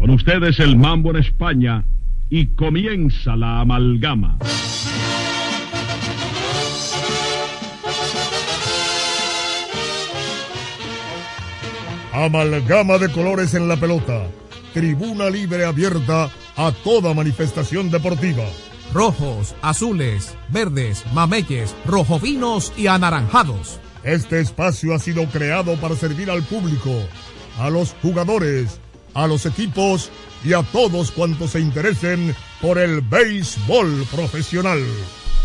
Con ustedes el mambo en España y comienza la amalgama. Amalgama de colores en la pelota. Tribuna libre abierta a toda manifestación deportiva. Rojos, azules, verdes, mameyes, rojovinos y anaranjados. Este espacio ha sido creado para servir al público, a los jugadores, a los equipos y a todos cuantos se interesen por el béisbol profesional.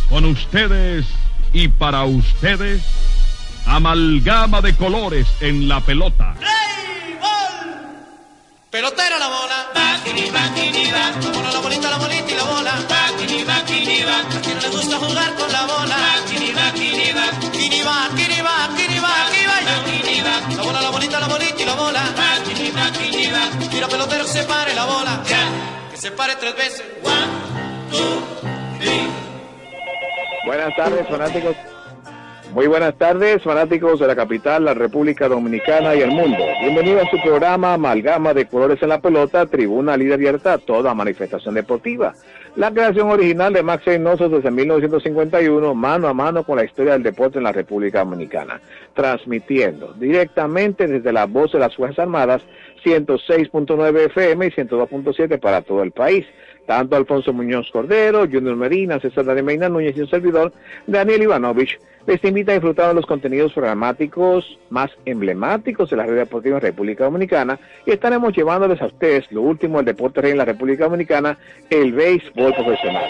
Con ustedes y para ustedes, amalgama de colores en la pelota. Pelotera la bola. Bakini, bakini, ba. La bola, la bolita, la bolita y la bola. Bakini, bakini, ba. A quien no le gusta jugar con la bola. Bakini, bakini, ba. Kini va, La bola, la bolita, la bolita y la bola. Tira pelotero que se pare la bola. Que se pare tres veces. One, two, three. Buenas tardes, fanáticos. Muy buenas tardes, fanáticos de la capital, la República Dominicana y el mundo. Bienvenido a su programa Amalgama de Colores en la Pelota, Tribuna Libre Abierta a toda manifestación deportiva. La creación original de Max Reynoso desde 1951, mano a mano con la historia del deporte en la República Dominicana, transmitiendo directamente desde la voz de las Fuerzas Armadas, 106.9 FM y 102.7 para todo el país tanto Alfonso Muñoz Cordero, Junior Medina, César Daniel Medina Núñez y un servidor, Daniel Ivanovich, les invita a disfrutar de los contenidos programáticos más emblemáticos de la red deportiva República Dominicana y estaremos llevándoles a ustedes lo último del deporte rey en la República Dominicana, el béisbol profesional.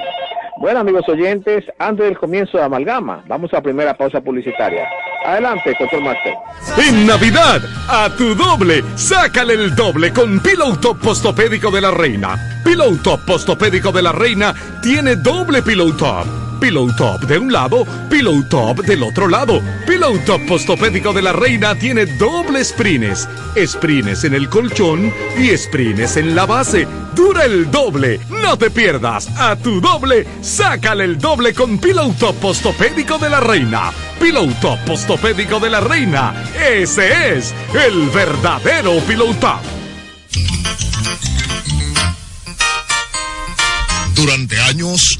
Bueno, amigos oyentes, antes del comienzo de Amalgama, vamos a primera pausa publicitaria. Adelante, Control Master. En Navidad, a tu doble, sácale el doble con Pillow Top Postopédico de la Reina. Pillow Top Postopédico de la Reina tiene doble Pillow Top. Pillow Top de un lado, Pillow Top del otro lado. Pillow Top Postopédico de la Reina tiene doble sprines. Sprines en el colchón y sprines en la base. Dura el doble. No te pierdas. A tu doble, sácale el doble con Pillow Top Postopédico de la Reina. Pillow Top Postopédico de la Reina. Ese es el verdadero Pillow. Durante años,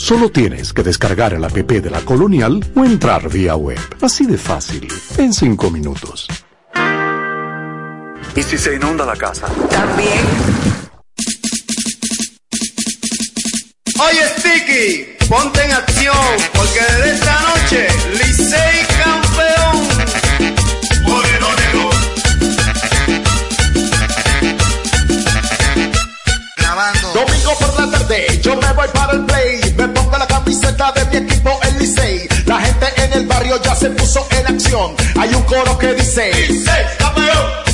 Solo tienes que descargar el app de la Colonial o entrar vía web. Así de fácil, en 5 minutos. ¿Y si se inunda la casa? También. Oye, Sticky, ponte en acción, porque desde esta noche, Licey campeón. Grabando. Domingo por la tarde, yo me voy para el play. Me pongo la camiseta de mi equipo, el Licey. La gente en el barrio ya se puso en acción. Hay un coro que dice: Licey campeón.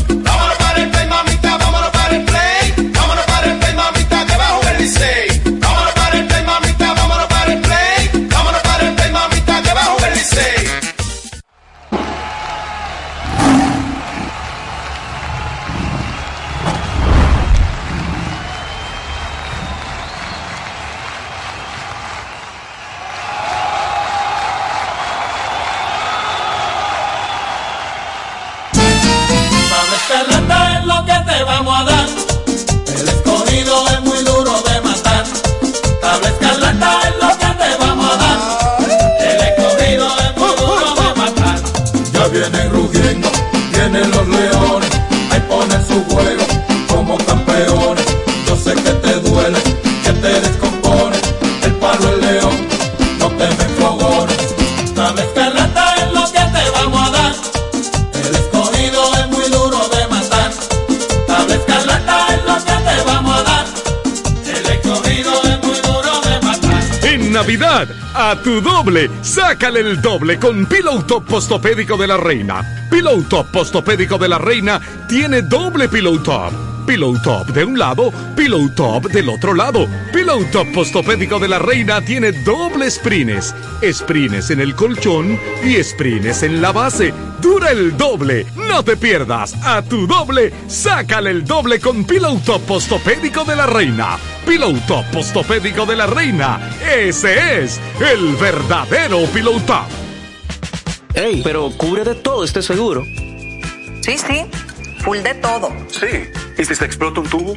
Ya vienen rugiendo, vienen los leones. Ahí ponen su juego como campeones. Yo sé que te duele, que te descompone. El palo el león, no temen fogones. Tabla escarlata es lo que te vamos a dar. El escogido es muy duro de matar. Tabla escarlata es lo que te vamos a dar. El escogido es muy duro de matar. En Navidad, a tu doble, sácale el doble con Pillow Top Postopédico de la Reina. Pillow Top Postopédico de la Reina tiene doble Pillow Top. Pillow Top de un lado, Pillow Top del otro lado. Pillow Top Postopédico de la Reina tiene doble sprines. Sprines en el colchón y sprines en la base. Dura el doble. No te pierdas. A tu doble, sácale el doble con Pillow Top Postopédico de la Reina. Pillow Top Postopédico de la Reina. Ese es el verdadero Pillow Top. Ey, pero cubre de todo este seguro. Sí, sí, full de todo. Sí. ¿Y si se explota un tubo?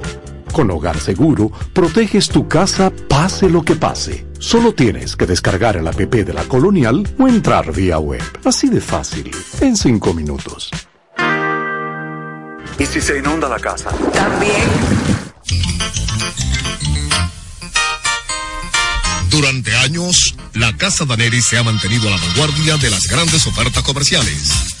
Con Hogar Seguro, proteges tu casa pase lo que pase. Solo tienes que descargar el app de la Colonial o entrar vía web. Así de fácil, en 5 minutos. ¿Y si se inunda la casa? También. Durante años, la Casa Daneri se ha mantenido a la vanguardia de las grandes ofertas comerciales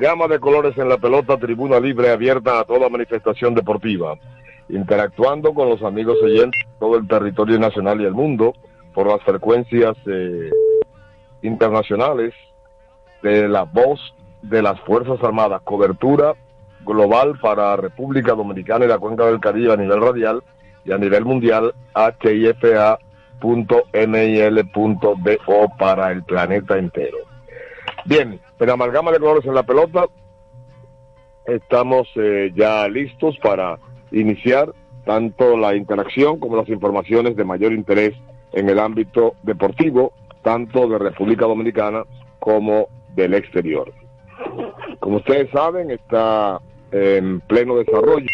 Amalgama de colores en la pelota, tribuna libre abierta a toda manifestación deportiva. Interactuando con los amigos oyentes de todo el territorio nacional y el mundo por las frecuencias eh, internacionales de la voz de las Fuerzas Armadas. Cobertura global para República Dominicana y la Cuenca del Caribe a nivel radial y a nivel mundial hifa.mil.do para el planeta entero. Bien, en amalgama de colores en la pelota, estamos eh, ya listos para iniciar tanto la interacción como las informaciones de mayor interés en el ámbito deportivo, tanto de República Dominicana como del exterior. Como ustedes saben, está en pleno desarrollo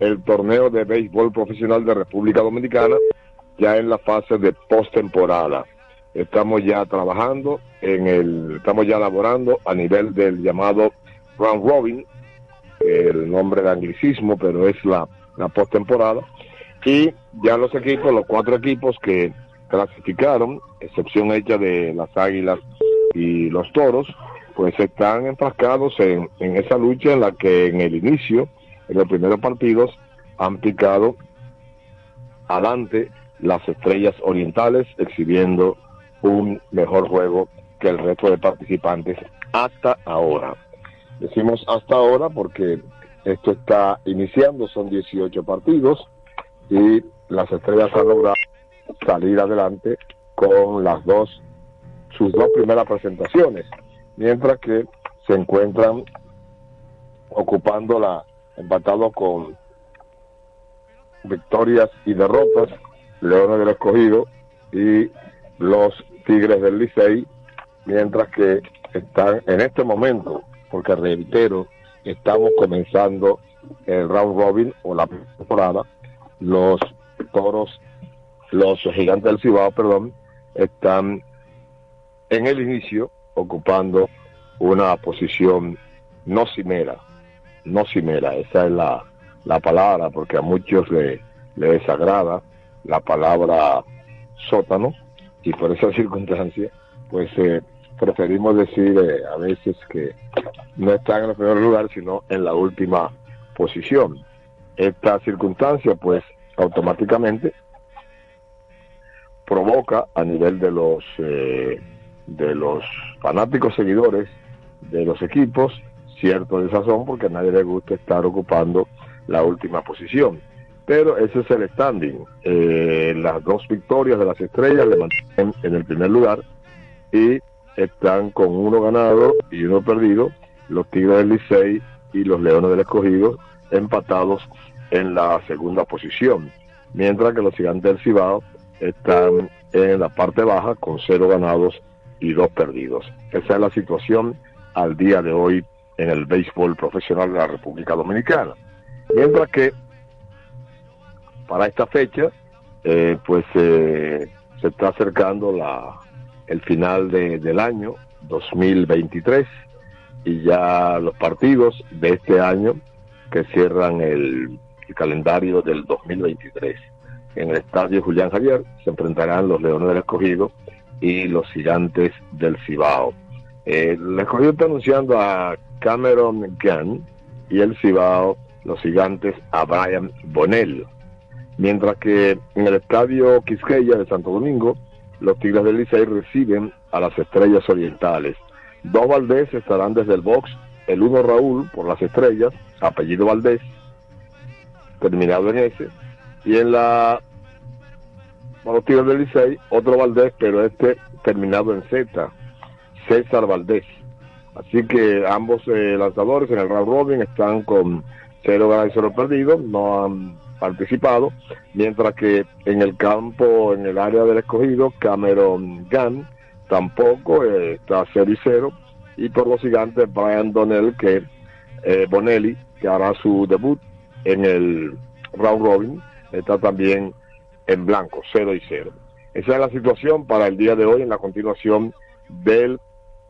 el torneo de béisbol profesional de República Dominicana, ya en la fase de postemporada. Estamos ya trabajando en el, estamos ya elaborando a nivel del llamado round robin, el nombre de anglicismo, pero es la, la postemporada. Y ya los equipos, los cuatro equipos que clasificaron, excepción hecha de las águilas y los toros, pues están enfrascados en, en esa lucha en la que en el inicio, en los primeros partidos, han picado adelante las estrellas orientales, exhibiendo un mejor juego que el resto de participantes hasta ahora. Decimos hasta ahora porque esto está iniciando, son 18 partidos y las estrellas han logrado salir adelante con las dos, sus dos primeras presentaciones, mientras que se encuentran ocupando la, empatado con victorias y derrotas, Leones del Escogido y los Tigres del Licey, mientras que están en este momento, porque reitero, estamos comenzando el round robin o la temporada, los toros, los gigantes del Cibao, perdón, están en el inicio ocupando una posición no cimera, no cimera, esa es la, la palabra, porque a muchos le, le desagrada la palabra sótano, y por esa circunstancia, pues eh, preferimos decir eh, a veces que no están en el primer lugar, sino en la última posición. Esta circunstancia, pues, automáticamente provoca a nivel de los eh, de los fanáticos seguidores de los equipos cierto desazón porque a nadie le gusta estar ocupando la última posición. Pero ese es el standing. Eh, las dos victorias de las estrellas le mantienen en el primer lugar y están con uno ganado y uno perdido los Tigres del Licey y los Leones del Escogido empatados en la segunda posición, mientras que los Gigantes del Cibao están en la parte baja con cero ganados y dos perdidos. Esa es la situación al día de hoy en el béisbol profesional de la República Dominicana. Mientras que para esta fecha, eh, pues eh, se está acercando la, el final de- del año 2023 y ya los partidos de este año que cierran el, calendario del 2023. En el estadio Julián Javier se enfrentarán los Leones del Escogido y los Gigantes del Cibao. Eh, el Escogido está anunciando a Cameron Gunn y el Cibao, los Gigantes, a Brian Bonell. Mientras que en el estadio Quisqueya de Santo Domingo, los Tigres del Licey reciben a las Estrellas Orientales. Dos Valdés estarán desde el box, el uno Raúl por las Estrellas, apellido Valdés, terminado en S, y en la para los Tigres del Licey, otro Valdés, pero este terminado en Z, César Valdés. Así que ambos eh, lanzadores en el round robin están con cero ganados y cero perdidos, no han participado, mientras que en el campo, en el área del escogido, Cameron Gunn tampoco eh, está 0 y 0, y por los gigantes Brian Donnell, que eh, Bonelli, que hará su debut en el round robin, está también en blanco, 0 y 0. Esa es la situación para el día de hoy en la continuación del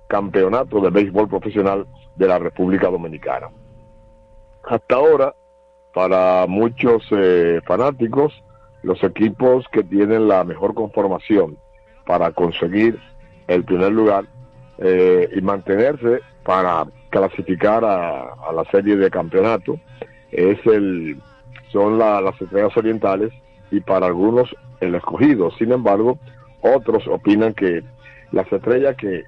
campeonato de béisbol profesional de la República Dominicana. Hasta ahora, para muchos eh, fanáticos, los equipos que tienen la mejor conformación para conseguir el primer lugar eh, y mantenerse para clasificar a, la serie de campeonato es el son la- las estrellas orientales y para algunos el escogido. Sin embargo, otros opinan que las estrellas que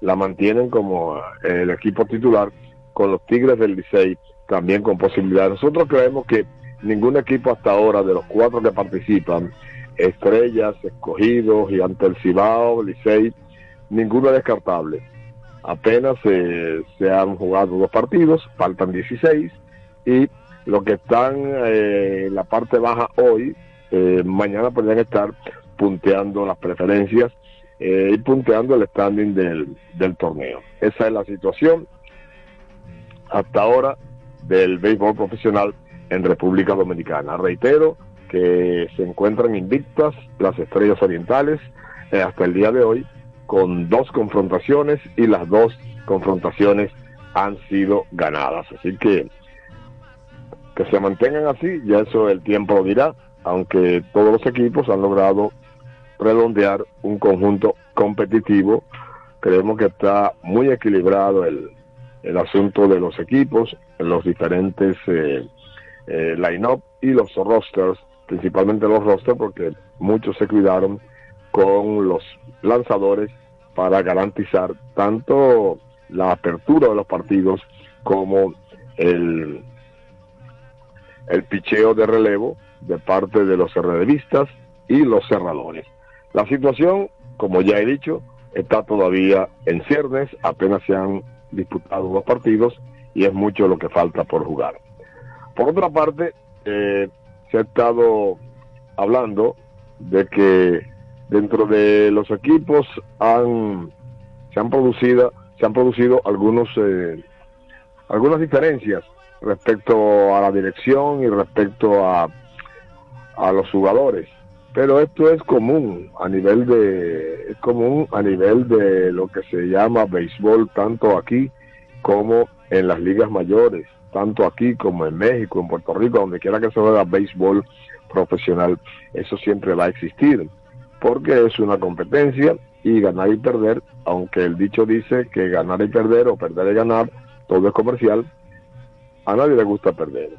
la mantienen como eh, el equipo titular con los Tigres del Licey también con posibilidades. Nosotros creemos que ningún equipo hasta ahora de los cuatro que participan, Estrellas, Escogidos, Gigante del Cibao, Licey, ninguno es descartable. Apenas eh, se han jugado dos partidos, faltan 16 y los que están eh, en la parte baja hoy, eh, mañana podrían estar punteando las preferencias eh, y punteando el standing del, del torneo. Esa es la situación hasta ahora del béisbol profesional en República Dominicana. Reitero que se encuentran invictas las estrellas orientales eh, hasta el día de hoy con dos confrontaciones y las dos confrontaciones han sido ganadas. Así que que se mantengan así, ya eso el tiempo lo dirá, aunque todos los equipos han logrado redondear un conjunto competitivo. Creemos que está muy equilibrado el, el asunto de los equipos, los diferentes eh, eh, line-up y los rosters, principalmente los rosters, porque muchos se cuidaron con los lanzadores para garantizar tanto la apertura de los partidos como el, el picheo de relevo de parte de los relevistas y los cerradores. La situación, como ya he dicho, está todavía en ciernes, apenas se han disputado dos partidos y es mucho lo que falta por jugar. Por otra parte, eh, se ha estado hablando de que dentro de los equipos han, se han producido se han producido algunos eh, algunas diferencias respecto a la dirección y respecto a, a los jugadores pero esto es común a nivel de es común a nivel de lo que se llama béisbol tanto aquí como en las ligas mayores tanto aquí como en México en Puerto Rico donde quiera que se juega béisbol profesional eso siempre va a existir porque es una competencia y ganar y perder aunque el dicho dice que ganar y perder o perder y ganar todo es comercial a nadie le gusta perder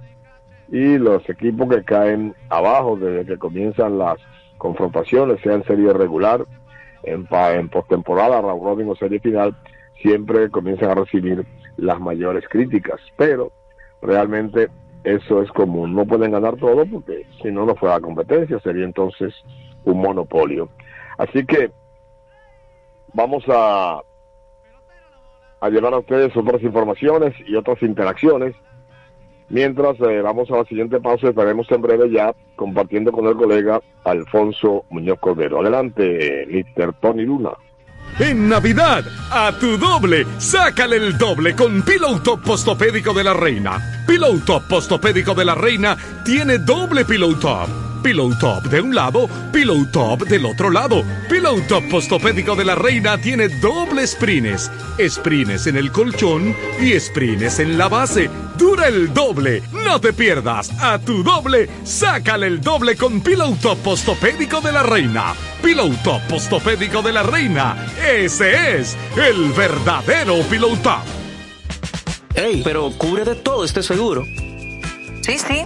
y los equipos que caen abajo desde que comienzan las confrontaciones, sea en serie regular, en, en postemporada, round robin o serie final, siempre comienzan a recibir las mayores críticas. Pero realmente eso es común. No pueden ganar todo porque si no, no fuera competencia, sería entonces un monopolio. Así que vamos a a llevar a ustedes otras informaciones y otras interacciones. Mientras eh, vamos a la siguiente pausa, estaremos en breve ya compartiendo con el colega Alfonso Muñoz Cordero. Adelante, Mr. Tony Luna. En Navidad, a tu doble, sácale el doble con Pillow Top Postopédico de la Reina. Pillow Top Postopédico de la Reina tiene doble Pillow Top. Pillow Top de un lado, Pillow Top del otro lado. Pillow Top Postopédico de la Reina tiene doble sprines. Sprines en el colchón y sprines en la base. Dura el doble. No te pierdas. A tu doble, sácale el doble con Pillow Top Postopédico de la Reina. Pillow Top Postopédico de la Reina. Ese es el verdadero Pillow Top. Ey, pero cubre de todo este seguro. Sí, sí,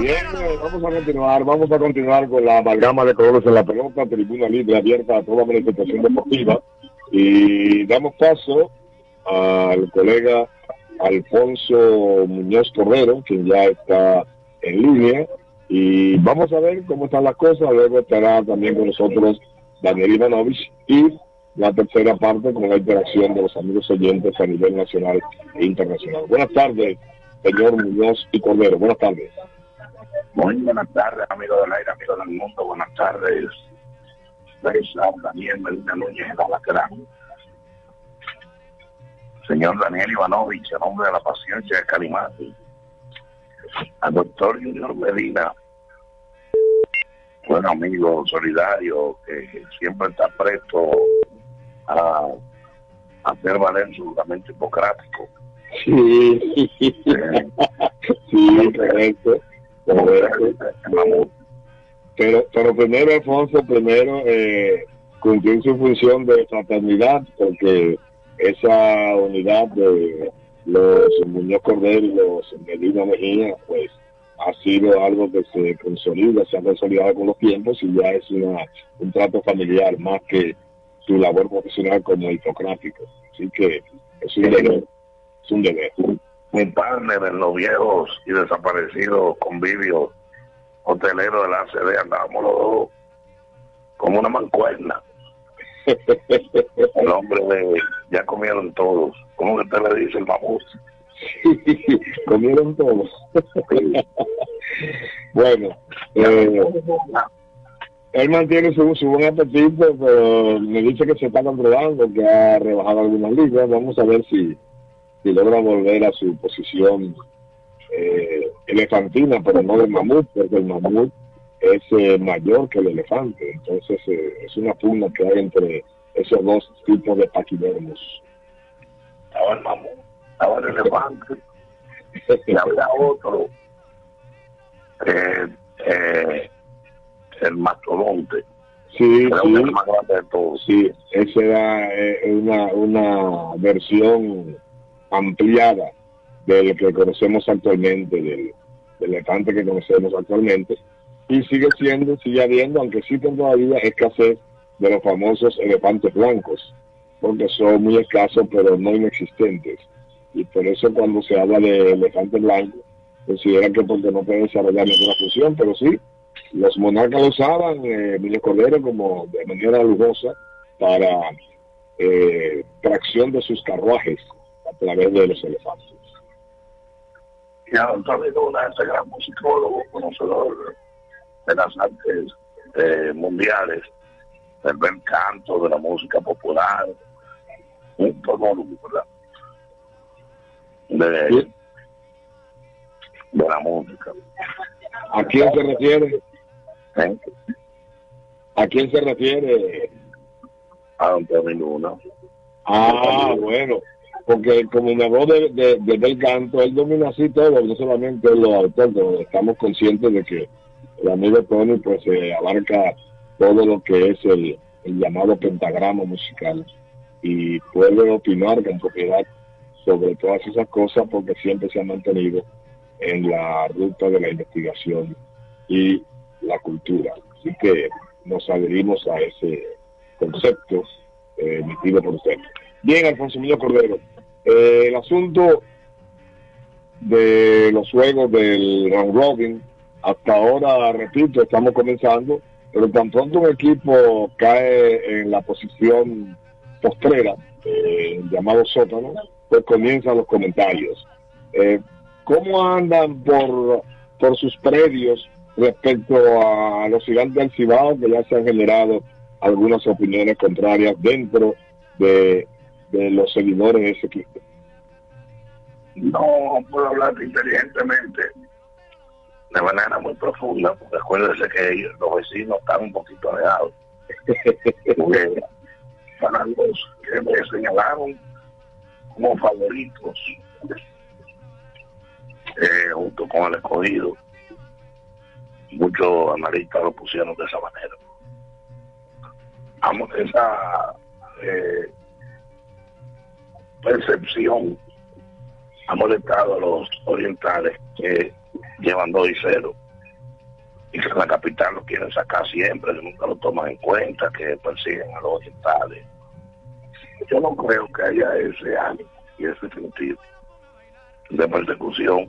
Bien, vamos a continuar, vamos a continuar con la amalgama de colores en la pelota, tribuna libre abierta a toda manifestación deportiva. Y damos paso al colega Alfonso Muñoz Cordero, quien ya está en línea. Y vamos a ver cómo están las cosas. Luego estará también con nosotros Daniel Ivanovich y la tercera parte con la interacción de los amigos oyentes a nivel nacional e internacional. Buenas tardes, señor Muñoz y Cordero. Buenas tardes. Muy buenas tardes, amigos del aire, amigos del mundo. Buenas tardes. César Daniel Medina Núñez, el Alacrán. Señor Daniel Ivanovich, en nombre de la paciencia de Calimati. Al doctor Junior Medina, buen amigo solidario que siempre está presto a hacer valer su juramento hipocrático. Sí, sí, correcto. Pero, pero primero, Alfonso, primero eh, cumplir su función de fraternidad, porque esa unidad de los Muñoz Cordero y los Medina Mejía, pues ha sido algo que se consolida, se ha consolidado con los tiempos y ya es una, un trato familiar más que su labor profesional como hipocrático. Así que es un deber. Es un deber. Mi partner en los viejos y desaparecidos convivios hoteleros de la ACD andábamos los dos como una mancuerna. El hombre de ya comieron todos. ¿Cómo que usted le dice el mamut? comieron todos. bueno, eh, Él mantiene su, su buen apetito, pero me dice que se está controlando, que ha rebajado algunas libras. Vamos a ver si, si logra volver a su posición eh, elefantina, pero no de mamut, porque el mamut es eh, mayor que el elefante. Entonces eh, es una pugna que hay entre esos dos tipos de paquidermos. Estaba el mamut, estaba el elefante, y había otro, eh, el mastodonte. Sí, sí. el más grande de todos. Sí, esa era eh, una, una versión ampliada del que conocemos actualmente, del, elefante que conocemos actualmente, y sigue siendo, sigue habiendo, aunque existen todavía escasez de los famosos elefantes blancos, porque son muy escasos pero no inexistentes. Y por eso cuando se habla de elefante blanco, consideran que porque no puede desarrollar ninguna función, pero sí, los monarcas lo usaban, eh, Emilio Cordero, como de manera lujosa para eh, tracción de sus carruajes a través de los elefantes. Y Antonio Luna, ese gran musicólogo, conocedor de las artes eh, mundiales, del bel canto, de la música popular, un todólogo, ¿verdad? De, de la música. ¿A quién se refiere? ¿Eh? ¿A quién se refiere? A Antonio Luna. Ah, bueno, porque como me habló de, de, Canto, él domina así todo, no solamente los autóctonos, estamos conscientes de que el amigo Tony pues eh, abarca todo lo que es el, llamado pentagrama musical y puede opinar con propiedad sobre todas esas cosas porque siempre se ha mantenido en la ruta de la investigación y la cultura. Así que nos adherimos a ese concepto eh, emitido por usted. Bien, Alfonso Emilio Cordero. Eh, el asunto de los juegos del round robin, hasta ahora, repito, estamos comenzando, pero tan pronto un equipo cae en la posición postrera, eh, llamado sótano, pues comienzan los comentarios. Eh, ¿Cómo andan por, por sus predios respecto a los gigantes del Cibao, que ya se han generado algunas opiniones contrarias dentro de, de los seguidores de ese equipo? No puedo hablar inteligentemente de manera muy profunda, porque acuérdense que ellos, los vecinos están un poquito alejados. Porque para los que me señalaron como favoritos, eh, junto con el escogido, muchos analistas lo pusieron de esa manera. Vamos, esa eh, percepción ha molestado a los orientales que llevan 2 y 0 y que en la capital lo quieren sacar siempre, que nunca lo toman en cuenta, que persiguen a los orientales. Yo no creo que haya ese ánimo y ese sentido de persecución.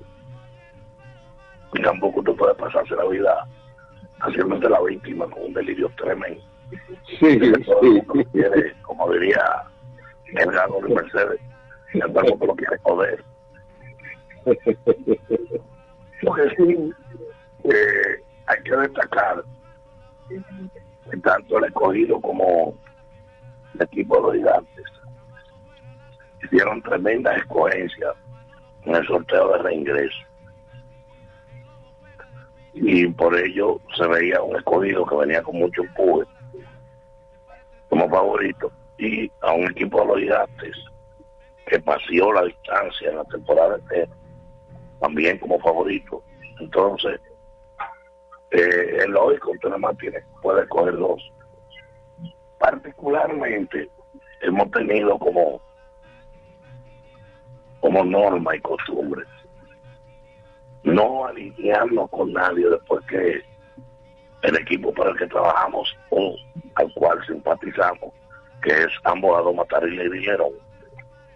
Y tampoco tú puedes pasarse la vida haciéndote la víctima con un delirio tremendo. Sí, sí. quiere, como diría el gato de Mercedes, y el mundo lo quiere joder. Lo que sí eh, hay que destacar que tanto el escogido como el equipo de los gigantes hicieron tremendas escogencias en el sorteo de reingreso. Y por ello se veía un escogido que venía con mucho empuje como favorito y a un equipo de los gigantes que paseó la distancia en la temporada entera también como favorito. Entonces, eh, es lógico, usted nada más tiene, puede coger dos. Particularmente, hemos tenido como, como norma y costumbre no alinearnos con nadie después que el equipo para el que trabajamos o al cual simpatizamos, que es dos matar y le dijeron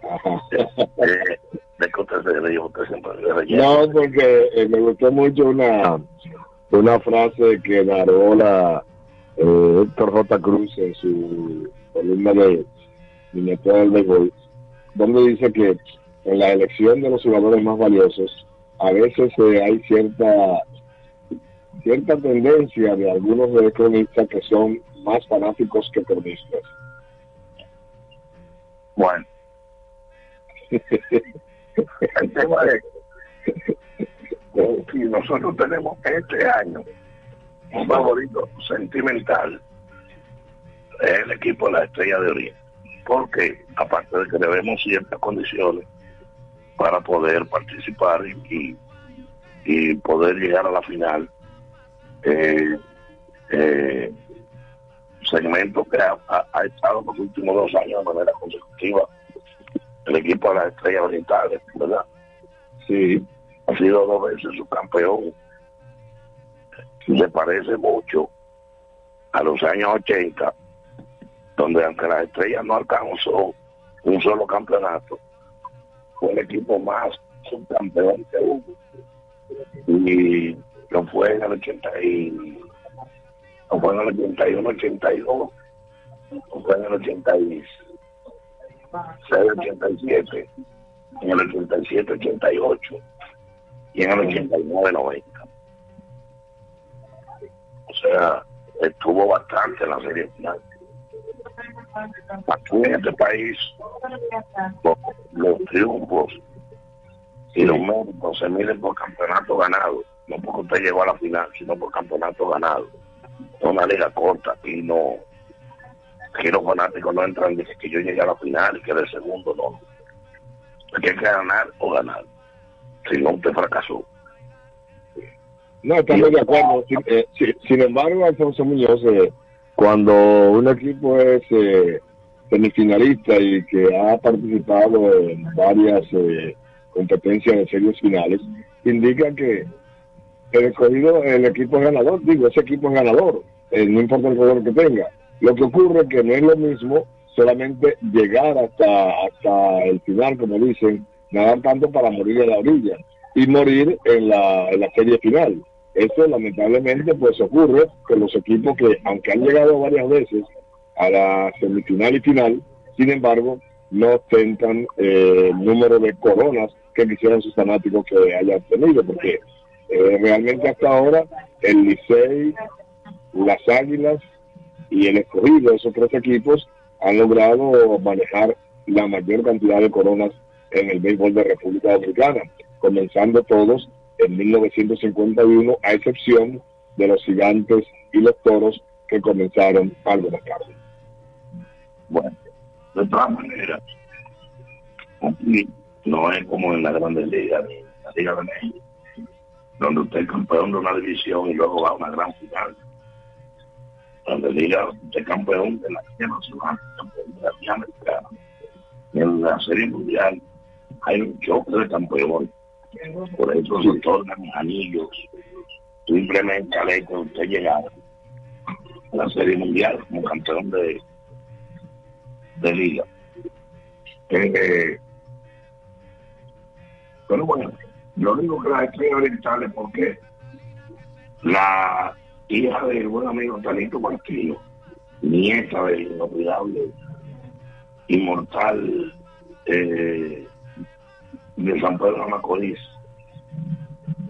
eh, de que usted se dijo usted siempre se. No, porque eh, me gustó mucho una, una frase que narró la eh, Héctor J. Cruz en su columna de Miniatura del Béisbol, donde dice que en la elección de los jugadores más valiosos, a veces eh, hay cierta cierta tendencia de algunos de los cronistas que son más fanáticos que cronistas. Bueno, el tema es que nosotros tenemos este año un favorito sentimental es el equipo de la Estrella de Oriente. Porque aparte de que debemos ciertas condiciones para poder participar y, y poder llegar a la final, eh, eh, segmento que ha, ha- ha estado los últimos dos años de manera consecutiva el equipo de las estrellas orientales, ¿verdad? Sí, ha sido dos veces su campeón. Se parece mucho a los años 80, donde aunque las estrellas no alcanzó un solo campeonato, fue el equipo más subcampeón que hubo. Y lo fue en el 80 y, lo fue en el 81, 82, lo fue en el 86. 87, en el 87, 88 y en el 89, 90. O sea, estuvo bastante en la serie final. Aquí en este país, los, los triunfos y los méritos se miden por campeonato ganado, no porque usted llegó a la final, sino por campeonato ganado. Una liga corta, aquí no, aquí los fanáticos no entran dicen que yo llegué a la final y que de segundo no. Aquí hay que ganar o ganar. Si no, usted fracasó. No, estamos de acuerdo. Sin, eh, si- sin embargo, Alfonso Muñoz, eh, cuando un equipo es eh, semifinalista y que ha participado en varias eh, competencias de series finales, indica que el escogido, el equipo es ganador. Digo, ese equipo es ganador, eh, no importa el color que tenga. Lo que ocurre es que no es lo mismo solamente llegar hasta, hasta el final, como dicen, nadar tanto para morir en la orilla y morir en la, en la serie final. Eso lamentablemente pues ocurre que los equipos que, aunque han llegado varias veces a la semifinal y final, sin embargo, no ostentan eh, el número de coronas que quisieran sus fanáticos que hayan tenido, porque eh, realmente hasta ahora el Licey, las Águilas y el escogido, esos tres equipos, han logrado manejar la mayor cantidad de coronas en el béisbol de República Dominicana, comenzando todos en 1951, a excepción de los gigantes y los toros que comenzaron algo más tarde. Bueno, de todas maneras, no es como en la Grandes Ligas ni la Liga de México, donde usted es campeón de una división y luego va a una gran final. Donde Liga, usted es campeón de la Liga Nacional, campeón de la Liga Americana. En la Serie Mundial hay un choque de campeones. Por eso se otorgan anillos. Simplemente al hecho de usted llegar a la Serie Mundial como campeón de, de liga. Eh, pero bueno, yo digo que las estrellas orientales porque la hija del buen amigo Tanito Martino, nieta del inolvidable, inmortal eh, de San Pedro de Macorís,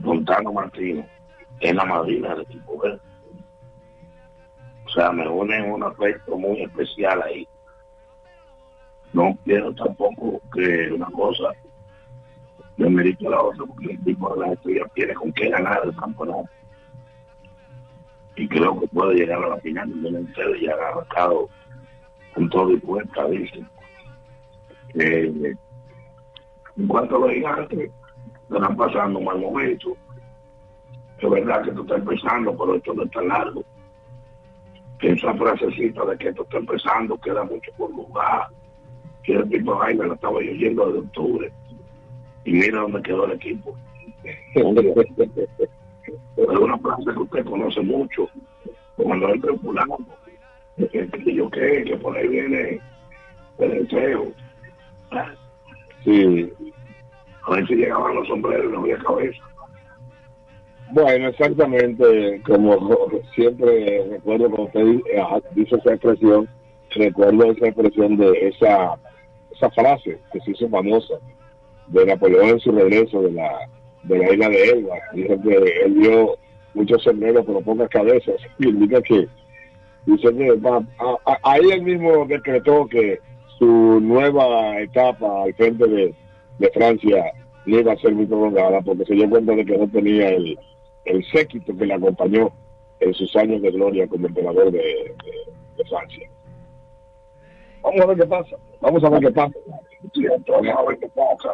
Montano Martino, es la madrina del equipo verde. O sea, me une un aspecto muy especial ahí. No quiero tampoco que una cosa le merite a la otra, porque el equipo de las estrellas tiene con qué ganar el campeonato. Y creo que puede llegar a la final de ustedes ya han arrancado con todo y puerta, dicen. Eh, en cuanto a los gigantes, están pasando un mal momento. Es verdad que esto está empezando, pero esto no está largo. Esa frasecita de que esto está empezando, queda mucho por lugar. Que el tipo de vaina la estaba oyendo desde octubre. Y mira dónde quedó el equipo. Es una frase que usted conoce mucho. Cuando entra en fulano, que, que yo qué, que por ahí viene el deseo. Sí. A ver si llegaban los sombreros y no había cabeza. Bueno, exactamente, como siempre recuerdo cuando usted eh, dice esa expresión, recuerdo esa expresión de esa, esa frase que se hizo famosa de Napoleón en su regreso de la, de la isla de Elba. Dice que él vio muchos sombreros pero pocas cabezas. Y indica que dice que va- ahí él mismo decretó que su nueva etapa al frente de, de Francia no iba a ser muy prolongada porque se dio cuenta de que no tenía el, el séquito que le acompañó en sus años de gloria como emperador de, Francia. Vamos a ver qué pasa. Vamos a ver qué pasa. Vamos a ver qué pasa.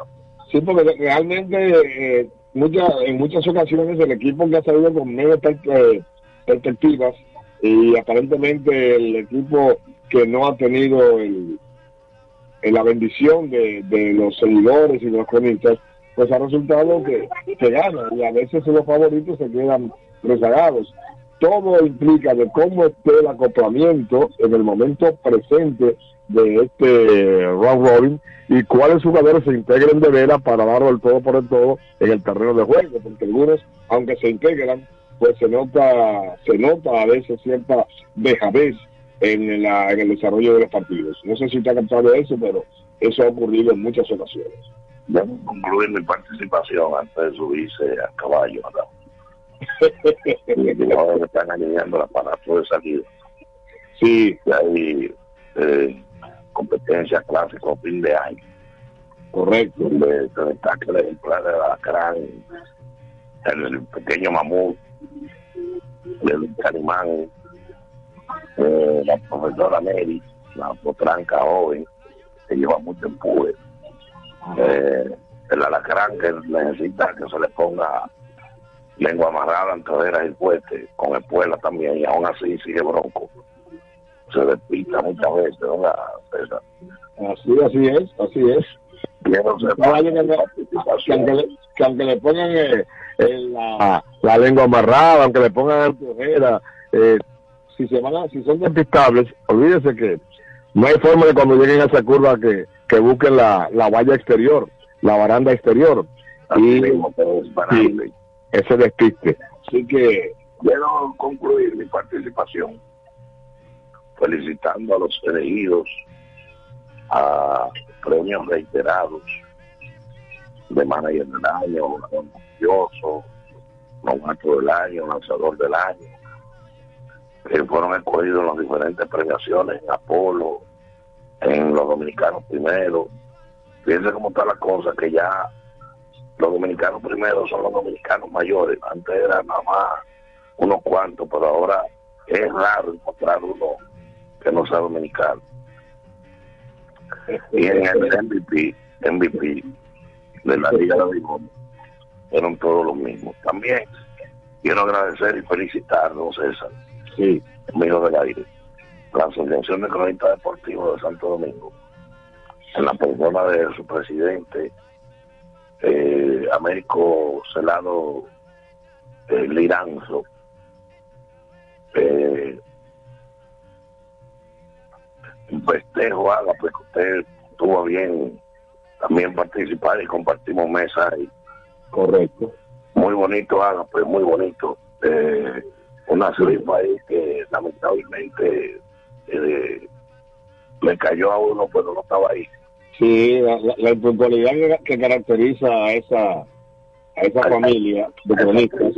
Sí, porque realmente eh, muchas en muchas ocasiones el equipo que ha salido con menos eh, perspectivas y aparentemente el equipo que no ha tenido el, la bendición de, de los seguidores y de los cronistas, pues ha resultado que, que ganan y a veces los favoritos se quedan rezagados. Todo implica de cómo esté el acoplamiento en el momento presente de este round robin y cuáles jugadores se integren de veras para darlo el todo por el todo en el terreno de juego, porque algunos, aunque se integran, pues se nota, se nota a veces cierta dejadez en, el desarrollo de los partidos. No sé si te ha captado eso, pero eso ha ocurrido en muchas ocasiones. Debo concluir mi participación antes de subirse a caballo. ¿verdad? Y ahora están alineando el aparato de salida. Sí. Hay eh, competencia clásica fin de año. Correcto. Donde se destaca el ejemplar de el, el pequeño mamut, el calimán, eh, la profesora Mary, la potranca joven, que lleva mucho empuje. Eh, el alacrán que necesita que se le ponga lengua amarrada, anteveras y fuerte, con espuela también, y aún así sigue bronco. Se despista muchas veces, ¿verdad, César? Así, así es, así es. No que, aunque le, que aunque le pongan eh, eh, la, la lengua amarrada, aunque le pongan antujera, eh, si se van a- si son despistables, olvídese que no hay forma de cuando lleguen a esa curva que, que busquen la, la valla exterior, la baranda exterior. Y sí, ese despiste. Así que Quiero concluir mi participación felicitando a los elegidos a premios reiterados de manager del año, orgulloso, novato del año, lanzador del año, que fueron escogidos en las diferentes premiaciones, en Apolo, en los dominicanos primero. Fíjense cómo está la cosa, que ya los dominicanos primero son los dominicanos mayores, antes era nada más unos cuantos, pero ahora es raro encontrar uno que no sea dominicano. Y en el MVP, MVP de la Liga de Béisbol, eran todos los mismos. También quiero agradecer y felicitar a don César, sí. amigo del aire, la Asociación de Cronistas Deportivos de Santo Domingo, en la persona de su presidente, eh, Américo Celado eh, Liranzo, eh, un festejo haga pues que usted tuvo bien también participar y compartimos mesa y correcto. Muy bonito haga pues muy bonito. Eh, una rifa ahí que lamentablemente eh, le cayó a uno pero no estaba ahí Sí, la, la- impuntualidad que, que caracteriza a esa a esa familia de cronistas,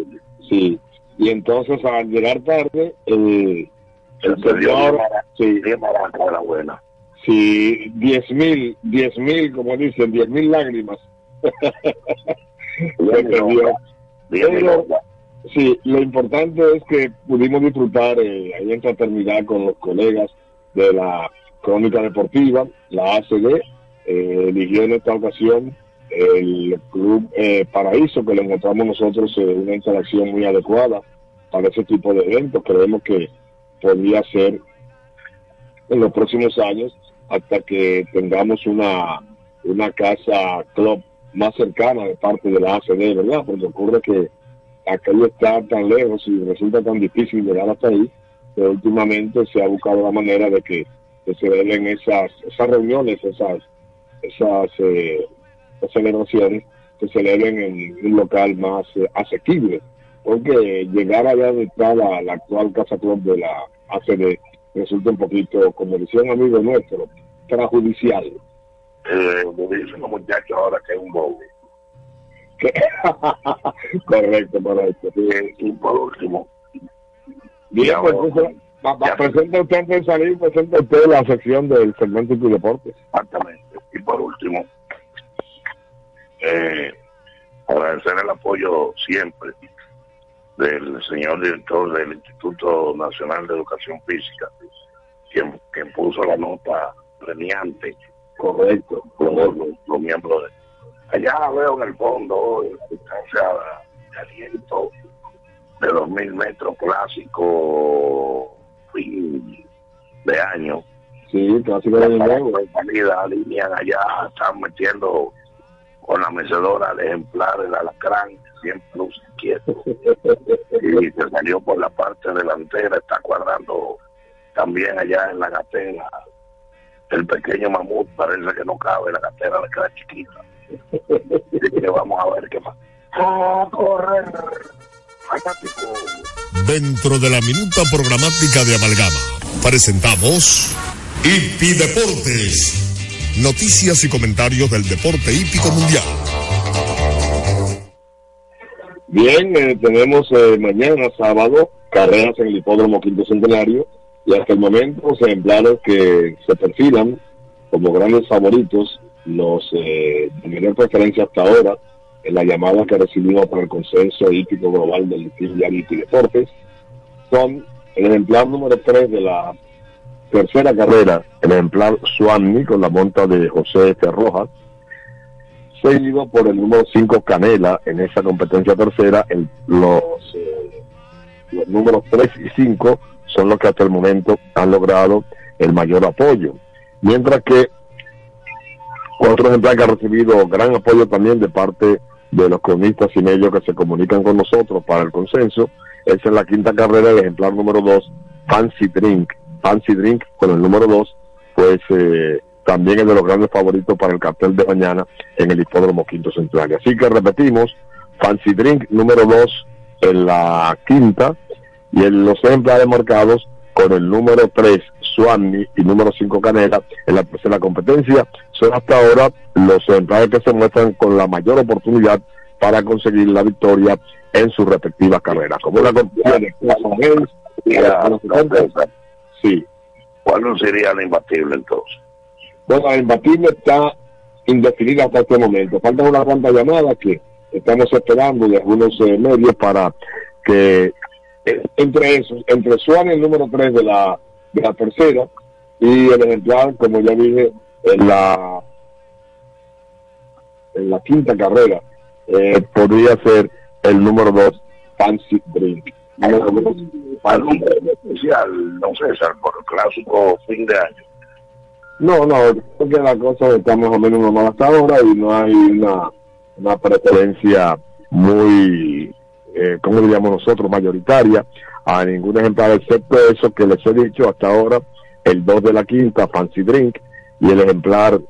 sí. Y entonces al llegar tarde, el, el Se señor, sí, buena sí, diez mil, diez mil, como dicen, diez mil lágrimas. Se perdió. Pero, sí, lo importante es que pudimos disfrutar eh, ahí en fraternidad con los colegas de la Crónica Deportiva, la ACD, eh, eligió en esta ocasión el Club eh, Paraíso, que le encontramos nosotros eh, una interacción muy adecuada para ese tipo de eventos. Creemos que podría ser en los próximos años hasta que tengamos una, una casa club más cercana de parte de la ACD, ¿verdad? Porque ocurre que aquello está tan lejos y resulta tan difícil llegar hasta ahí, que últimamente se ha buscado la manera de que, que se den esas, esas reuniones, esas, esas, eh, celebraciones, que se den en un local más eh, asequible, porque llegar allá donde está la, la actual Casa Club de la ACD resulta un poquito, como decía un amigo nuestro, perjudicial. eh, me dicen los muchachos ahora que es un bobo correcto, correcto. Y por último, Bien, pues, entonces, va- va- presenta usted antes de salir, presenta usted la sección del segmento de deportes. Exactamente. Y por último, eh, agradecer el apoyo siempre del señor director del Instituto Nacional de Educación Física, quien, quien puso la nota premiante, correcto, por los, los miembros de... Allá veo en el fondo la distancia de aliento de dos mil metros clásico fin de año Sí, clásico de nuevo. la salida alinean allá, están metiendo con la mecedora el ejemplar del alacrán, siempre luce quieto. Y se salió por la parte delantera, está cuadrando también allá en la gatera. El pequeño mamut parece que no cabe, la gatera le queda chiquita. Así que vamos a ver qué pasa. ¡A correr! Fanático. Dentro de la minuta programática de Amalgama, presentamos Hipi Deportes. Noticias y comentarios del deporte hípico mundial. Bien, eh, tenemos eh, mañana sábado carreras en el hipódromo Quinto Centenario y hasta el momento los ejemplares que se perfilan como grandes favoritos, los eh, de menor preferencia hasta ahora en la llamada que recibimos para el consenso hípico global del Team Yanity Deportes, son el ejemplar número 3 de la tercera carrera, el ejemplar Suami con la monta de José Ferroja, seguido por el número 5 Canela en esa competencia tercera. El- los, eh, los números 3 y 5 son los que hasta el momento han logrado el mayor apoyo. Mientras que otro ejemplar que ha recibido gran apoyo también de parte de los cronistas y medios que se comunican con nosotros para el consenso es en la quinta carrera el ejemplar número 2, Fancy Drink. Fancy Drink con el número 2, pues eh, también es de los grandes favoritos para el cartel de mañana en el hipódromo Quinto Central. Así que repetimos, Fancy Drink número 2 en la quinta y en los ejemplares marcados con el número 3 Swami y número 5 Canela en la tercera competencia son hasta ahora los ejemplares que se muestran con la mayor oportunidad para conseguir la victoria en sus respectivas carreras. Como una competición de sí. ¿Cuál no sería la imbatible entonces? Bueno, el imbatible está indefinida hasta este momento. Faltan unas cuantas llamadas que estamos esperando de algunos medios para que entre esos, entre Suárez el número 3 de la, de la tercera y el ejemplar, como ya dije, en la en la quinta carrera, eh, podría ser el número 2, Fancy Drink. Número dos, ¿Algún premio especial, don César, por el clásico fin de año? No, no, creo que la cosa está más o menos normal hasta ahora y no hay una, una preferencia muy, eh, como diríamos nosotros, mayoritaria a ningún ejemplar, excepto eso que les he dicho hasta ahora, el 2 de la quinta, Fancy Drink, y el ejemplar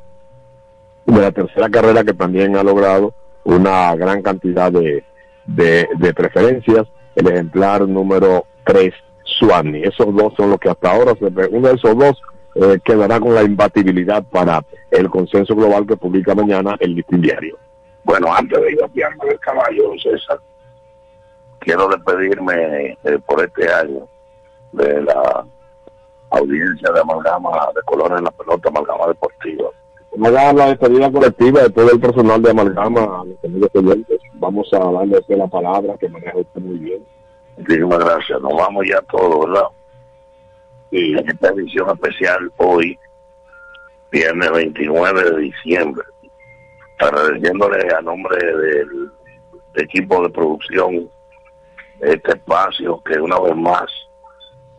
de la tercera carrera que también ha logrado una gran cantidad de, de preferencias, el ejemplar número 3, Swami. Esos dos son los que hasta ahora, se, uno de esos dos eh, quedará con la imbatibilidad para el consenso global que publica mañana el listín diario. Bueno, antes de ir a piarme del caballo, César, quiero despedirme eh, por este año de la audiencia de amalgama de colores en la pelota, amalgama deportiva. Vamos a dar la despedida colectiva de todo el personal de Amalgama a los amigos oyentes. Vamos a darle usted la palabra que maneja usted muy bien. Muchísimas gracias. Nos vamos ya todos, ¿verdad? Sí. En esta edición especial hoy, viernes 29 de diciembre, agradeciéndole a nombre del equipo de producción este espacio que una vez más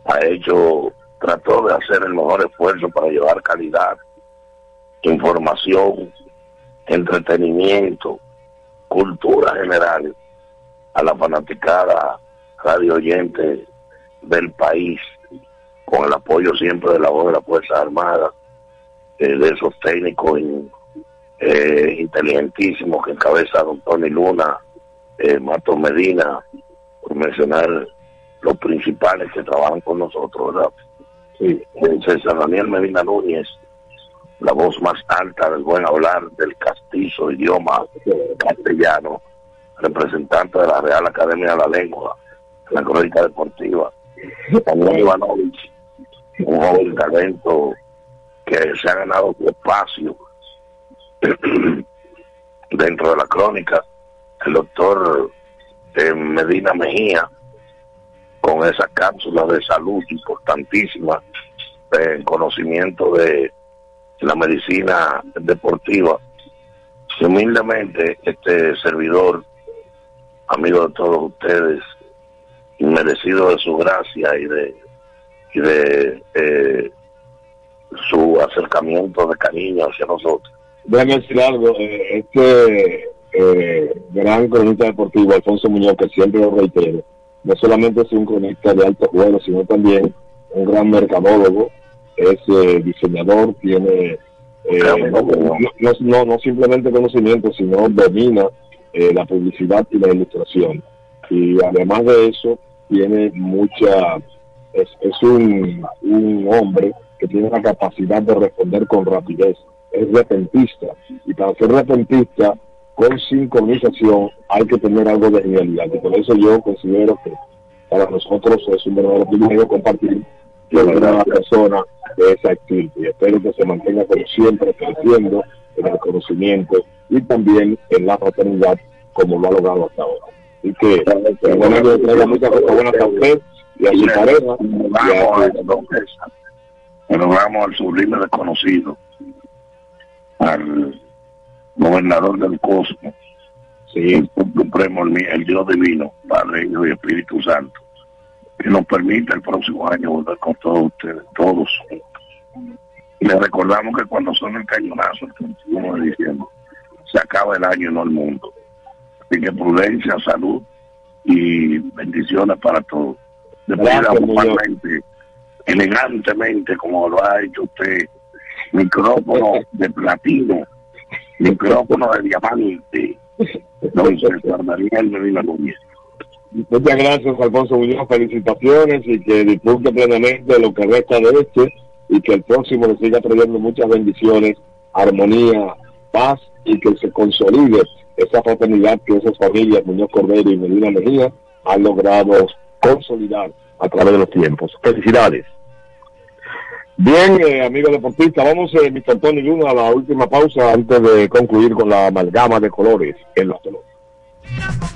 ha hecho, trató de hacer el mejor esfuerzo para llevar calidad, información, entretenimiento, cultura general a la fanaticada radio oyente del país, con el apoyo siempre de la voz de las Fuerzas Armadas, eh, de esos técnicos in- eh, inteligentísimos que encabeza don Tony Luna, eh, Mato Medina, por mencionar los principales que trabajan con nosotros, ¿verdad? Sí, César Daniel Medina Núñez, la voz más alta del buen hablar del castizo idioma castellano, representante de la Real Academia de la Lengua, en la crónica deportiva, Samuel Ivanovich, un joven talento que se ha ganado su espacio dentro de la crónica, el doctor eh, Medina Mejía, con esa cápsula de salud importantísima, en conocimiento de la medicina deportiva. Y humildemente, este servidor, amigo de todos ustedes, merecido de su gracia y de, y de eh, su acercamiento de cariño hacia nosotros. Déjame decir algo, eh, este eh, gran cronista deportivo, Alfonso Muñoz, que siempre lo reitero, no solamente es un cronista de alto juego, sino también un gran mercadólogo, es eh, diseñador, tiene eh, no, no, no, no simplemente conocimiento, sino domina eh, la publicidad y la ilustración. Y además de eso, tiene mucha, es, es un, un hombre que tiene la capacidad de responder con rapidez, es repentista. Y para ser repentista, con sincronización, hay que tener algo de genialidad. Y por eso yo considero que para nosotros es un verdadero privilegio compartir con una persona de esa actitud. Y espero que se mantenga como siempre creciendo en el conocimiento y también en la fraternidad como lo ha logrado hasta ahora. Así que, que bueno, que traiga muchas cosas buenas a usted y a su pareja. Logramos al sublime desconocido, al gobernador del cosmos, sí. el supremo, el, el Dios divino, Padre, Hijo y Espíritu Santo, que nos permita el próximo año volver con todos ustedes, todos les recordamos que cuando son el cañonazo, el 31 de diciembre, se acaba el año y no el mundo. Así que prudencia, salud y bendiciones para todos. Igualmente, elegantemente, como lo ha hecho usted, micrófono de platino, micrófono de diamante, don César Daniel Medina Núñez. Muchas gracias, Alfonso Muñoz. Felicitaciones y que disfrute plenamente lo que resta de este y que el próximo le siga trayendo muchas bendiciones, armonía, paz y que se consolide esa fraternidad que esas familias, Muñoz Cordero y Medina Mejía, han logrado consolidar a través de los tiempos. Felicidades. Bien, eh, amigos deportistas, vamos, eh, Mr. Tony Luna, a la última pausa antes de concluir con la amalgama de colores en los pelotas.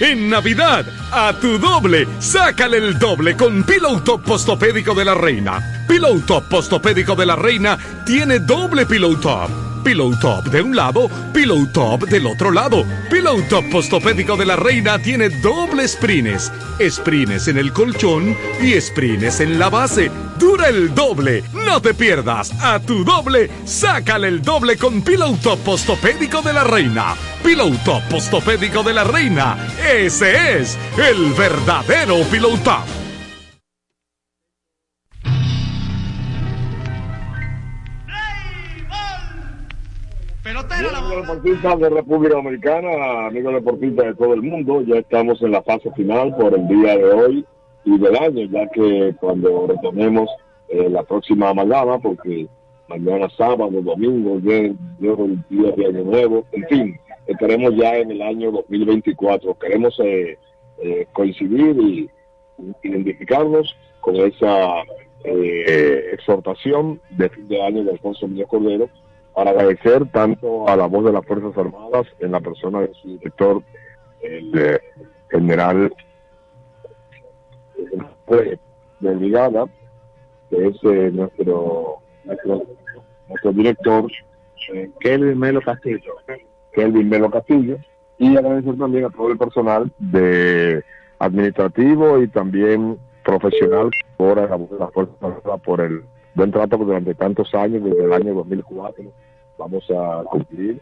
En Navidad, a tu doble, sácale el doble con Pillow Top Postopédico de la Reina. Pillow Top Postopédico de la Reina tiene doble Pillow Top. Pillow Top de un lado, Pillow Top del otro lado. Pillow Top Postopédico de la Reina tiene doble sprines. Sprines en el colchón y sprines en la base. Dura el doble. No te pierdas. A tu doble, sácale el doble con Pillow Top Postopédico de la Reina. Pillow Top Postopédico de la Reina. Ese es el verdadero Pillow Top. Amigos deportistas de República Dominicana, amigos deportistas de todo el mundo, ya estamos en la fase final por el día de hoy y del año, ya que cuando retomemos eh, la próxima amalgama, porque mañana sábado, domingo, luego el día de año nuevo, en fin, estaremos ya en el año 2024. Queremos eh, eh, coincidir y identificarnos con esa eh, exhortación de fin de año de Alfonso Muñoz Cordero para agradecer tanto a la voz de las Fuerzas Armadas en la persona de su director, el eh, general eh, de brigada, que es eh, nuestro, nuestro, nuestro director, eh, Kelvin Melo Castillo. Kelvin Melo Castillo. Y agradecer también a todo el personal de administrativo y también profesional por la, la Fuerza Armada, por el buen trato durante tantos años, desde el año 2004, vamos a cumplir,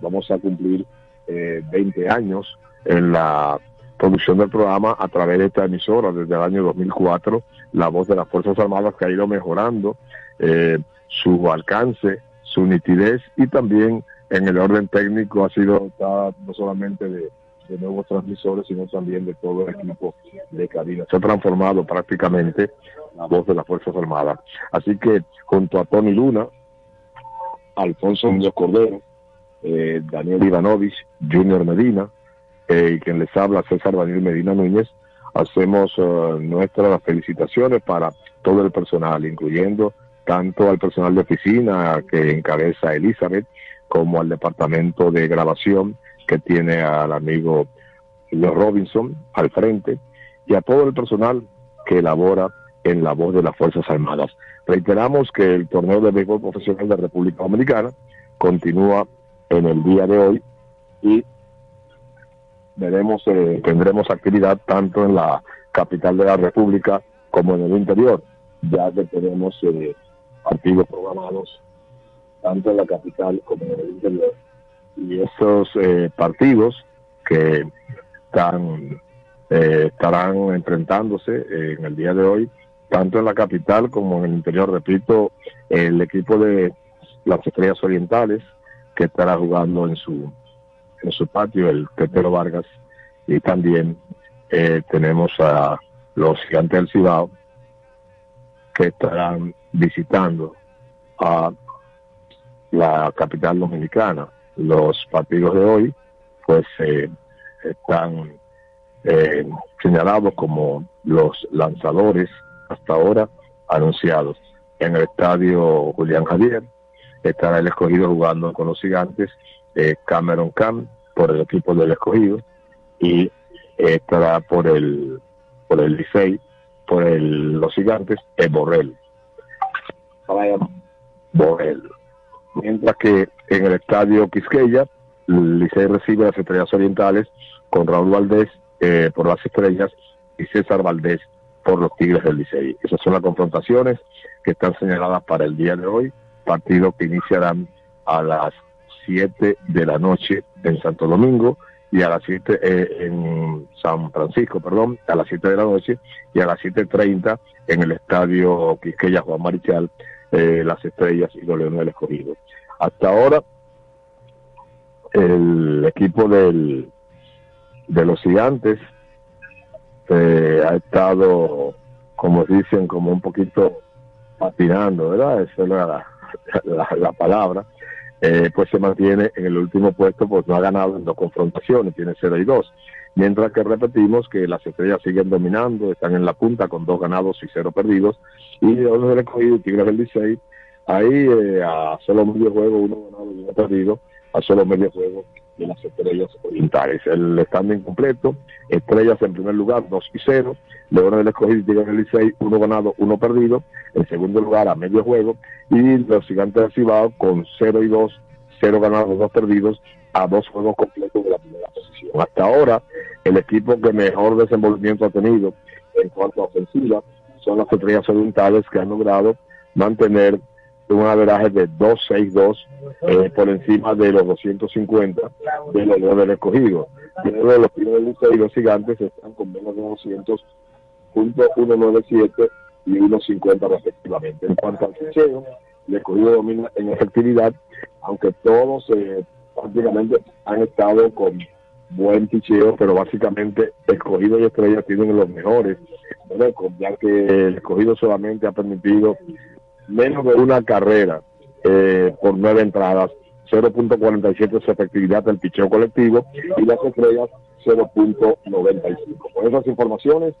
vamos a cumplir eh, 20 años en la producción del programa a través de esta emisora desde el año 2004, la voz de las Fuerzas Armadas ha ido mejorando eh, su alcance, su nitidez y también en el orden técnico ha sido no solamente de, de nuevos transmisores, sino también de todo el equipo de cabina. Se ha transformado prácticamente la voz de las Fuerzas Armadas. Así que junto a Tony Luna, Alfonso Muñoz Cordero, eh, Daniel Ivanovich, Junior Medina, eh, quien les habla, César Daniel Medina Núñez, hacemos eh, nuestras felicitaciones para todo el personal, incluyendo tanto al personal de oficina que encabeza Elizabeth, como al departamento de grabación que tiene al amigo Robinson al frente, y a todo el personal que elabora en la voz de las Fuerzas Armadas. Reiteramos que el torneo de béisbol profesional de República Dominicana continúa en el día de hoy y veremos, eh, tendremos actividad tanto en la capital de la República como en el interior, ya que tenemos eh, partidos programados tanto en la capital como en el interior. Y esos eh, partidos que están, eh, estarán enfrentándose en el día de hoy, tanto en la capital como en el interior, repito, el equipo de las Estrellas Orientales, que estará jugando en su en su patio el Tetero Vargas y también eh, tenemos a los gigantes del Cibao que estarán visitando a la capital dominicana. Los partidos de hoy pues eh, están eh, señalados como los lanzadores hasta ahora anunciados. En el estadio Julián Javier estará el escogido jugando con los gigantes eh, Cameron Cam por el equipo del escogido y estará por el por el Licey, por el, los gigantes, el Borrell. Borrell. Mientras que en el estadio Quisqueya, el Licey recibe las estrellas orientales con Raúl Valdés eh, por las estrellas y César Valdés por los Tigres del Licey. Esas son las confrontaciones que están señaladas para el día de hoy, partido que iniciarán a las 7 de la noche en Santo Domingo y a las 7 eh, en San Francisco, perdón, a las 7 de la noche y a las 7.30 en el estadio Quisqueya Juan Marichal, eh, Las Estrellas y los Leones del Escogido. Hasta ahora, el equipo del, de los gigantes eh, ha estado, como dicen, como un poquito patinando, ¿verdad? Esa es la, la, la palabra. Eh, pues se mantiene en el último puesto, pues no ha ganado en dos confrontaciones, tiene 0 y 2. Mientras que repetimos que las estrellas siguen dominando, están en la punta con dos ganados y cero perdidos. Y Leones del Escogido y Tigres del 16, ahí eh, a solo medio juego, uno ganado y uno perdido, a solo medio juego de las estrellas orientales. El standing completo, estrellas en primer lugar, 2 y 0, Leones del Escogido y del 16, uno ganado, uno perdido, en segundo lugar a medio juego, y los gigantes del Cibao con 0 y 2, 0 ganados, 2 perdidos, a dos juegos completos de la primera posición. Hasta ahora, el equipo que mejor desenvolvimiento ha tenido en cuanto a ofensiva son las estrellas orientales que han logrado mantener un averaje de 2.62 eh, por encima de los 250 de los Leones del Escogido. Luego de los primeros y los gigantes están con menos de 200 punto 197 y 1.50 respectivamente. En cuanto al picheo, el escogido domina en efectividad, aunque todos eh, prácticamente han estado con buen picheo, pero básicamente escogido y estrella tienen los mejores récords, ya que el escogido solamente ha permitido menos de una carrera eh, por nueve entradas, 0.47 su efectividad del picheo colectivo y las estrellas 0.95. Con esas informaciones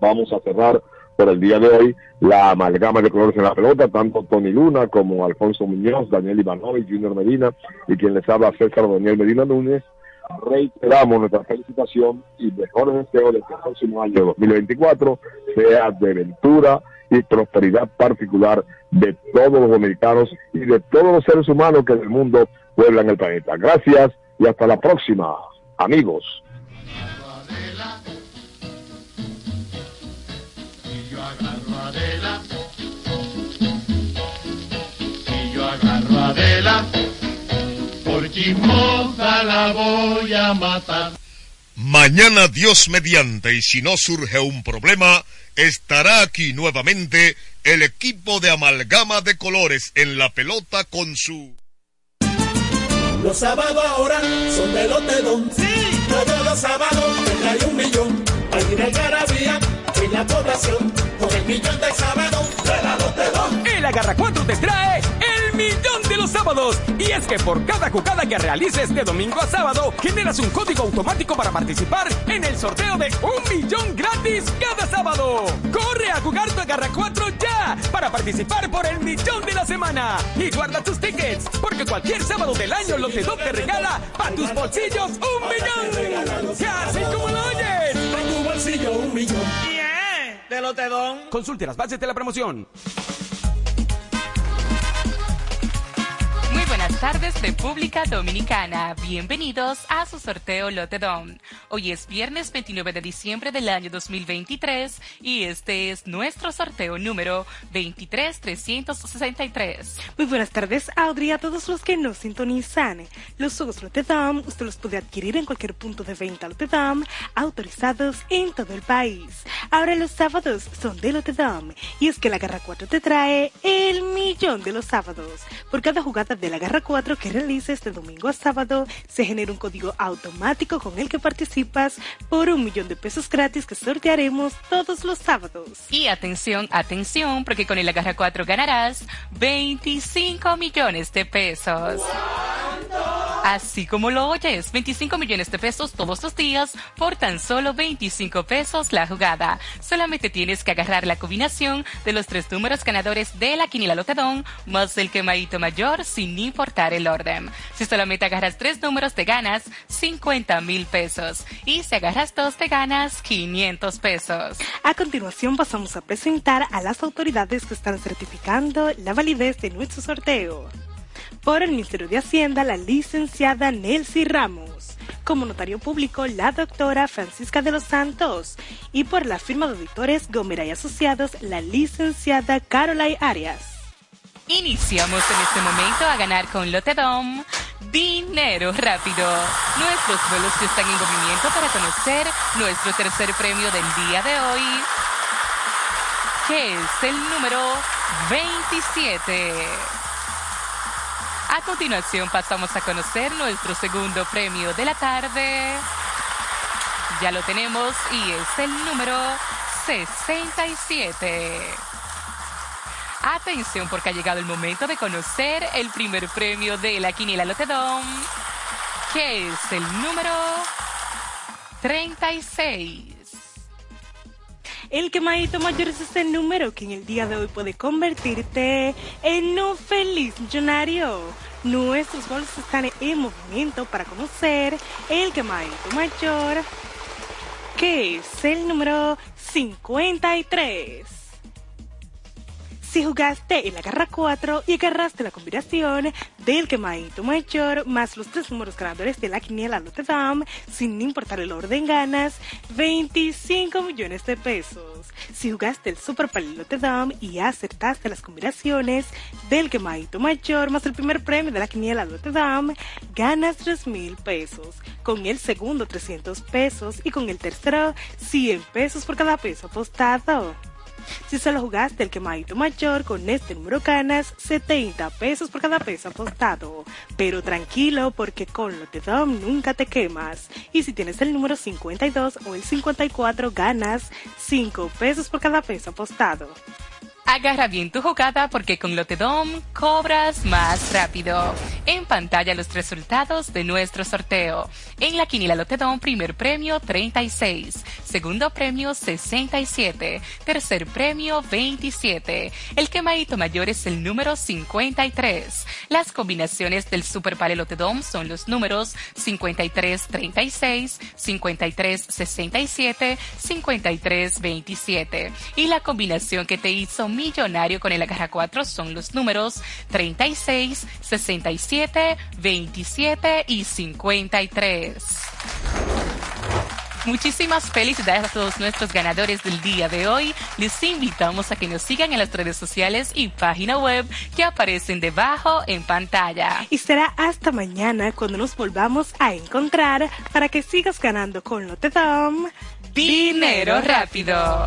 vamos a cerrar por el día de hoy la amalgama de colores en la pelota, tanto Tony Luna como Alfonso Muñoz, Daniel Ivanovich, Junior Medina y quien les habla César Daniel Medina Núñez. Reiteramos nuestra felicitación y mejores deseos de que el próximo año 2024 sea de ventura y prosperidad particular de todos los dominicanos y de todos los seres humanos que en el mundo pueblan el planeta. Gracias y hasta la próxima, amigos. La voy a matar. Mañana Dios mediante y si no surge un problema, estará aquí nuevamente el equipo de amalgama de colores en la pelota con su... Los sábados ahora son de Lotedón. Sí, todos los sábados te trae un millón. Hay una garabía en la población con el millón de sábados de la Lotedón. El Agarra 4 te trae sábados. Y es que por cada jugada que realices de domingo a sábado, generas un código automático para participar en el sorteo de un millón gratis cada sábado. Corre a jugar tu Agarra 4 ya para participar por el millón de la semana. Y guarda tus tickets, porque cualquier sábado del año Lotedom te regala para tus bolsillos un millón. Y así como lo oyes. Para tu bolsillo un millón. Bien, de Lotedom. Consulte las bases de la promoción. Buenas tardes, República Dominicana. Bienvenidos a su sorteo Lotedom. Hoy es viernes 29 de diciembre del año 2023 y este es nuestro sorteo número 23363. Muy buenas tardes, Audrey, a todos los que nos sintonizan. Los juegos Lotedom usted los puede adquirir en cualquier punto de venta Lotedom autorizados en todo el país. Ahora los sábados son de Lotedom y es que la Garra 4 te trae el millón de los sábados. Por cada jugada de la Garra 4 que realices de domingo a sábado, se genera un código automático con el que participas por un millón de pesos gratis que sortearemos todos los sábados. Y atención, atención, porque con el Agarra 4 ganarás 25 millones de pesos. Así como lo oyes, 25 millones de pesos todos los días por tan solo 25 pesos la jugada. Solamente tienes que agarrar la combinación de los tres números ganadores de la quiniela Lotedón más el quemadito mayor sin importar el orden. Si solamente agarras tres números te ganas 50 mil pesos y si agarras dos te ganas 500 pesos. A continuación pasamos a presentar a las autoridades que están certificando la validez de nuestro sorteo. Por el Ministerio de Hacienda, la licenciada Nelcy Ramos. Como notario público, la doctora Francisca de los Santos. Y por la firma de auditores Gomera y Asociados, la licenciada Carolai Arias. Iniciamos en este momento a ganar con Lotedom dinero rápido. Nuestros vuelos que están en movimiento para conocer nuestro tercer premio del día de hoy, que es el número 27. A continuación pasamos a conocer nuestro segundo premio de la tarde. Ya lo tenemos y es el número 67. Atención porque ha llegado el momento de conocer el primer premio de la Quiniela Lotedom, que es el número 36. El quemadito mayor es ese número que en el día de hoy puede convertirte en un feliz millonario. Nuestros bolsos están en movimiento para conocer el quemadito mayor, que es el número 53. Si jugaste en la garra 4 y agarraste la combinación del quemadito mayor más los tres números ganadores de la quiniela Lotedam, sin importar el orden, ganas 25 millones de pesos. Si jugaste el Super Pali Lotedam y acertaste las combinaciones del quemadito mayor más el primer premio de la quiniela Lotedam, ganas 3 mil pesos. Con el segundo 300 pesos y con el tercero 100 pesos por cada peso apostado. Si solo jugaste el quemadito mayor, con este número ganas 70 pesos por cada peso apostado. Pero tranquilo, porque con Lotedom nunca te quemas. Y si tienes el número 52 o el 54, ganas 5 pesos por cada peso apostado. Agarra bien tu jugada porque con Lotedom cobras más rápido. En pantalla los resultados de nuestro sorteo. En la quiniela Lotedom, primer premio 36, segundo premio 67, tercer premio 27. El quemadito mayor es el número 53. Las combinaciones del Super Pale Lotedom son los números 5336, 5367, 5327. Y la combinación que te hizo millonario con el agarra 4 son los números 36, 67, 27 y 53. Muchísimas felicidades a todos nuestros ganadores del día de hoy. Les invitamos a que nos sigan en las redes sociales y página web que aparecen debajo en pantalla. Y será hasta mañana cuando nos volvamos a encontrar para que sigas ganando con Lotedom. Dinero rápido.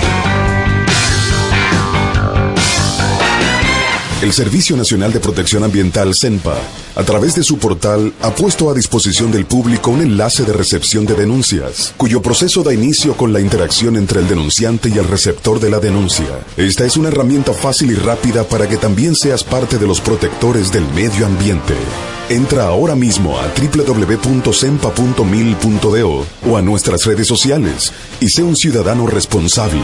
El Servicio Nacional de Protección Ambiental CENPA, a través de su portal, ha puesto a disposición del público un enlace de recepción de denuncias, cuyo proceso da inicio con la interacción entre el denunciante y el receptor de la denuncia. Esta es una herramienta fácil y rápida para que también seas parte de los protectores del medio ambiente. Entra ahora mismo a www.sempa.mil.do o a nuestras redes sociales y sé un ciudadano responsable.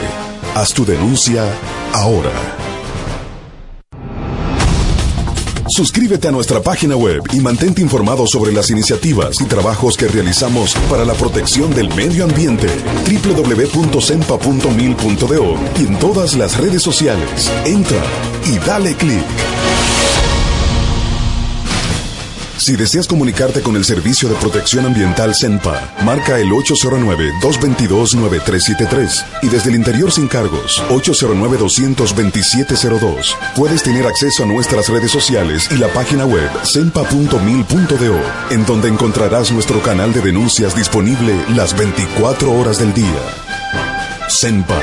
Haz tu denuncia ahora. Suscríbete a nuestra página web y mantente informado sobre las iniciativas y trabajos que realizamos para la protección del medio ambiente. www.sempa.mil.do y en todas las redes sociales. Entra y dale clic. Si deseas comunicarte con el Servicio de Protección Ambiental CENPA, marca el 809-222-9373 y desde el interior sin cargos, 809-22702. Puedes tener acceso a nuestras redes sociales y la página web cenpa.mil.do, en donde encontrarás nuestro canal de denuncias disponible las 24 horas del día. CENPA,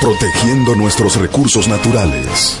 protegiendo nuestros recursos naturales.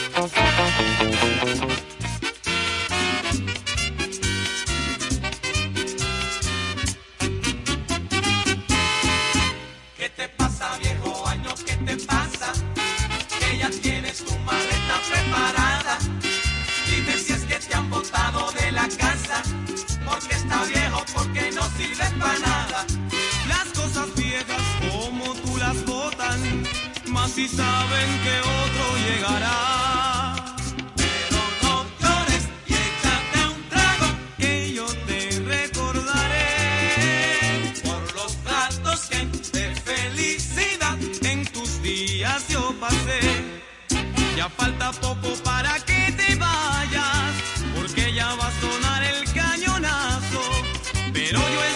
Si saben que otro llegará. Pero no llores y échate un trago. Que yo te recordaré Por los ratos que de felicidad en tus días yo pasé. Ya falta poco para que te vayas, porque ya va a sonar el cañonazo. Pero yo estoy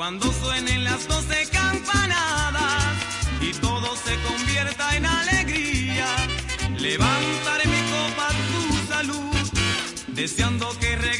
Cuando suenen las doce campanadas y todo se convierta en alegría, levantaré mi copa a tu salud, deseando que regreses